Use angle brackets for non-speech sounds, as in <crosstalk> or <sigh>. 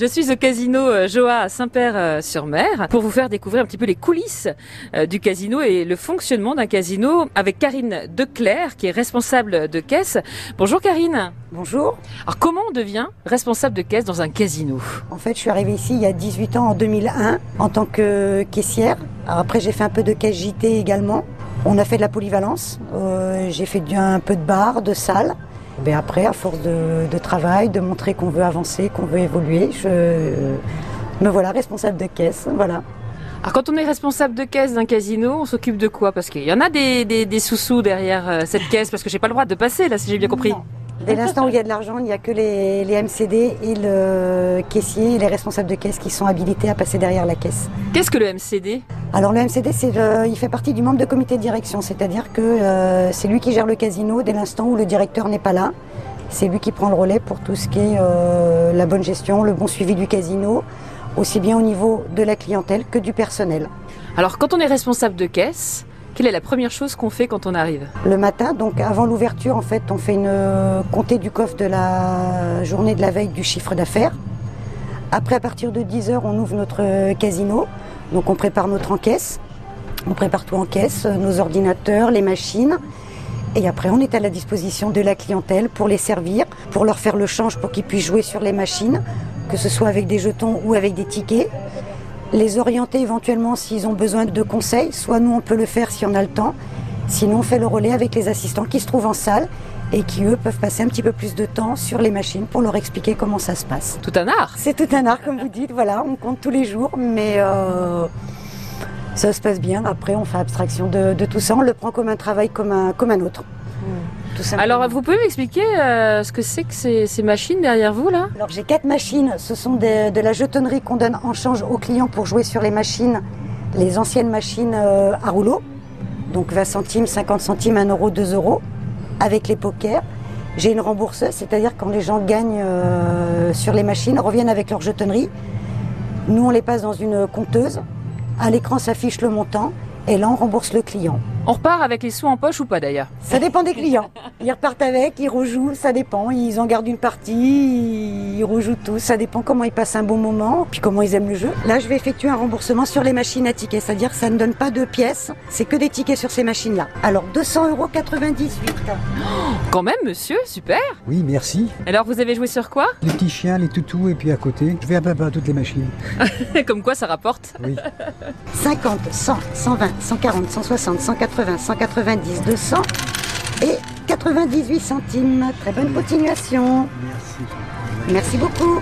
Je suis au casino euh, Joa à Saint-Père-sur-Mer pour vous faire découvrir un petit peu les coulisses euh, du casino et le fonctionnement d'un casino avec Karine Declerc qui est responsable de caisse. Bonjour Karine. Bonjour. Alors comment on devient responsable de caisse dans un casino? En fait, je suis arrivée ici il y a 18 ans en 2001 en tant que caissière. Alors après, j'ai fait un peu de caisse JT également. On a fait de la polyvalence. Euh, j'ai fait un peu de bar, de salle. Mais après, à force de, de travail, de montrer qu'on veut avancer, qu'on veut évoluer, je me voilà responsable de caisse. Voilà. Alors quand on est responsable de caisse d'un casino, on s'occupe de quoi? Parce qu'il y en a des, des, des sous-sous derrière euh, cette caisse parce que j'ai pas le droit de passer là si j'ai bien compris. Non. Dès l'instant où il y a de l'argent, il n'y a que les, les MCD et le caissier et les responsables de caisse qui sont habilités à passer derrière la caisse. Qu'est-ce que le MCD Alors le MCD, le- il fait partie du membre de comité de direction, c'est-à-dire que euh, c'est lui qui gère le casino dès l'instant où le directeur n'est pas là. C'est lui qui prend le relais pour tout ce qui est euh, la bonne gestion, le bon suivi du casino, aussi bien au niveau de la clientèle que du personnel. Alors quand on est responsable de caisse, quelle est la première chose qu'on fait quand on arrive? Le matin, donc avant l'ouverture, en fait, on fait une euh, comptée du coffre de la journée de la veille du chiffre d'affaires. Après, à partir de 10h, on ouvre notre casino. Donc on prépare notre encaisse. On prépare tout en caisse, euh, nos ordinateurs, les machines. Et après, on est à la disposition de la clientèle pour les servir, pour leur faire le change pour qu'ils puissent jouer sur les machines, que ce soit avec des jetons ou avec des tickets. Les orienter éventuellement s'ils ont besoin de conseils, soit nous on peut le faire si on a le temps, sinon on fait le relais avec les assistants qui se trouvent en salle et qui eux peuvent passer un petit peu plus de temps sur les machines pour leur expliquer comment ça se passe. Tout un art C'est tout un art comme vous dites, voilà, on compte tous les jours, mais euh, ça se passe bien. Après on fait abstraction de, de tout ça, on le prend comme un travail comme un, comme un autre. Tout simplement. Alors vous pouvez m'expliquer euh, ce que c'est que ces, ces machines derrière vous là? Alors j'ai quatre machines. Ce sont des- de la jetonnerie qu'on donne en change aux clients pour jouer sur les machines, les anciennes machines euh, à rouleau. Donc 20 centimes, 50 centimes, 1 euro, 2 euros. Avec les pokers. J'ai une rembourseuse, c'est-à-dire quand les gens gagnent euh, sur les machines, reviennent avec leur jetonnerie. Nous, on les passe dans une compteuse. À l'écran s'affiche le montant. Et là, on rembourse le client. On repart avec les sous en poche ou pas d'ailleurs Ça dépend des clients. Ils repartent avec, ils rejouent, ça dépend. Ils en gardent une partie, ils rejouent tous. Ça dépend comment ils passent un bon moment, puis comment ils aiment le jeu. Là, je vais effectuer un remboursement sur les machines à tickets, c'est-à-dire que ça ne donne pas de pièces, c'est que des tickets sur ces machines-là. Alors, 200,98 euros. Quand même monsieur, super Oui, merci. Alors vous avez joué sur quoi Les petits chiens, les toutous, et puis à côté, je vais un peu par toutes les machines. <laughs> Comme quoi ça rapporte Oui. 50, 100, 120, 140, 160, 180, 190, 200 et 98 centimes. Très bonne continuation. Merci. Merci beaucoup.